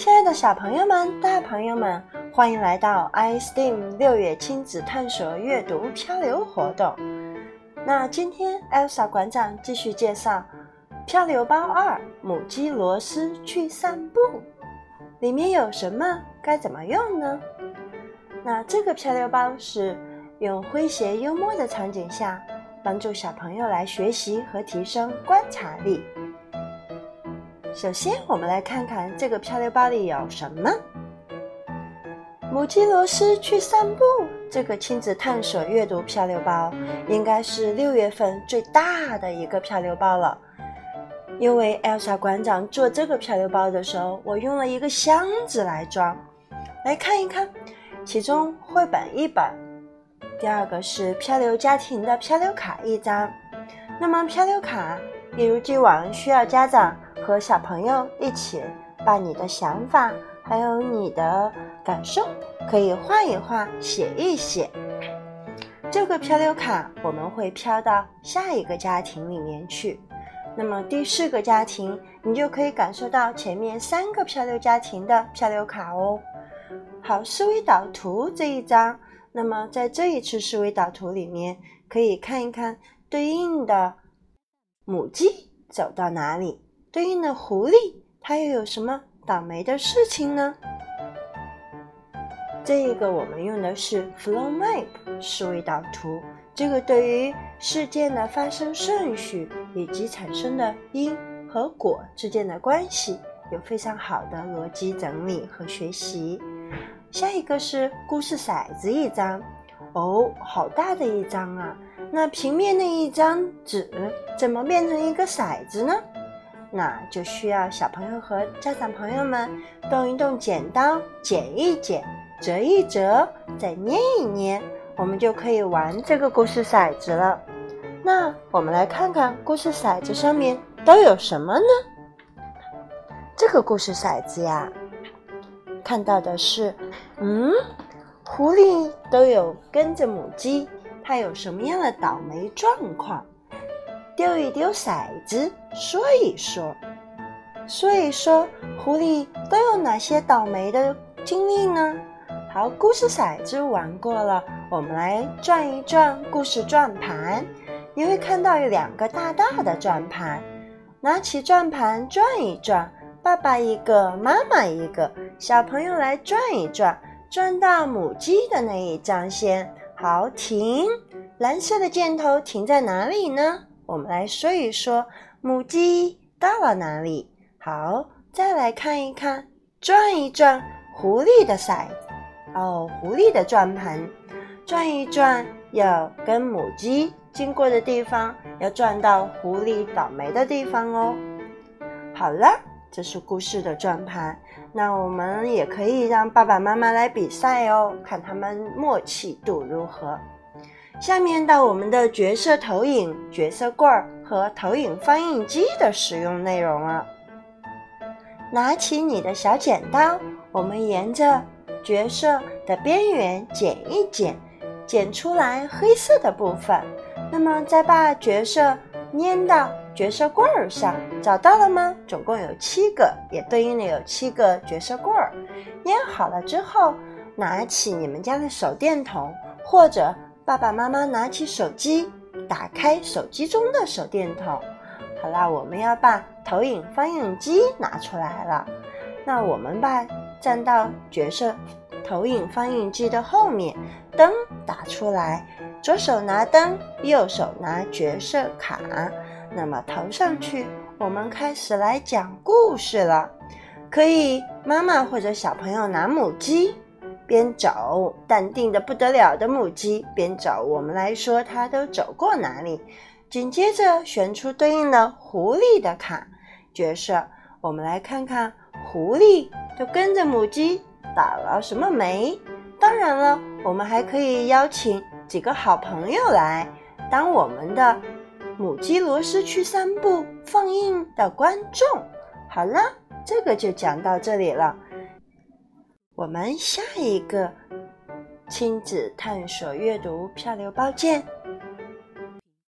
亲爱的小朋友们、大朋友们，欢迎来到 iSteam 六月亲子探索阅读漂流活动。那今天 Elsa 馆长继续介绍《漂流包二：母鸡罗斯去散步》，里面有什么？该怎么用呢？那这个漂流包是用诙谐幽默的场景下，帮助小朋友来学习和提升观察力。首先，我们来看看这个漂流包里有什么。母鸡罗斯去散步，这个亲子探索阅读漂流包应该是六月份最大的一个漂流包了。因为 Elsa 馆长做这个漂流包的时候，我用了一个箱子来装。来看一看，其中绘本一本，第二个是漂流家庭的漂流卡一张。那么漂流卡一如既往需要家长。和小朋友一起把你的想法还有你的感受可以画一画、写一写。这个漂流卡我们会飘到下一个家庭里面去。那么第四个家庭，你就可以感受到前面三个漂流家庭的漂流卡哦。好，思维导图这一张，那么在这一次思维导图里面，可以看一看对应的母鸡走到哪里。对应的狐狸，它又有什么倒霉的事情呢？这一个我们用的是 flow map 思维导图，这个对于事件的发生顺序以及产生的因和果之间的关系有非常好的逻辑整理和学习。下一个是故事骰子一张，哦，好大的一张啊！那平面的一张纸怎么变成一个骰子呢？那就需要小朋友和家长朋友们动一动剪刀，剪一剪，折一折，再捏一捏，我们就可以玩这个故事骰子了。那我们来看看故事骰子上面都有什么呢？这个故事骰子呀，看到的是，嗯，狐狸都有跟着母鸡，它有什么样的倒霉状况？丢一丢骰子，说一说，说一说，狐狸都有哪些倒霉的经历呢？好，故事骰子玩过了，我们来转一转故事转盘。你会看到有两个大大的转盘，拿起转盘转一转，爸爸一个，妈妈一个，小朋友来转一转，转到母鸡的那一张先。好，停，蓝色的箭头停在哪里呢？我们来说一说母鸡到了哪里。好，再来看一看，转一转狐狸的骰子。哦，狐狸的转盘，转一转要跟母鸡经过的地方，要转到狐狸倒霉的地方哦。好了，这是故事的转盘。那我们也可以让爸爸妈妈来比赛哦，看他们默契度如何。下面到我们的角色投影、角色棍儿和投影放映机的使用内容了。拿起你的小剪刀，我们沿着角色的边缘剪一剪，剪出来黑色的部分。那么再把角色粘到角色棍儿上，找到了吗？总共有七个，也对应的有七个角色棍儿。粘好了之后，拿起你们家的手电筒或者。爸爸妈妈拿起手机，打开手机中的手电筒。好啦，我们要把投影放映机拿出来了。那我们把站到角色投影放映机的后面，灯打出来，左手拿灯，右手拿角色卡。那么投上去，我们开始来讲故事了。可以，妈妈或者小朋友拿母鸡。边走，淡定的不得了的母鸡边走，我们来说它都走过哪里？紧接着选出对应的狐狸的卡角色，我们来看看狐狸都跟着母鸡打了什么霉。当然了，我们还可以邀请几个好朋友来当我们的母鸡罗斯去散步放映的观众。好了，这个就讲到这里了。我们下一个亲子探索阅读漂流包见。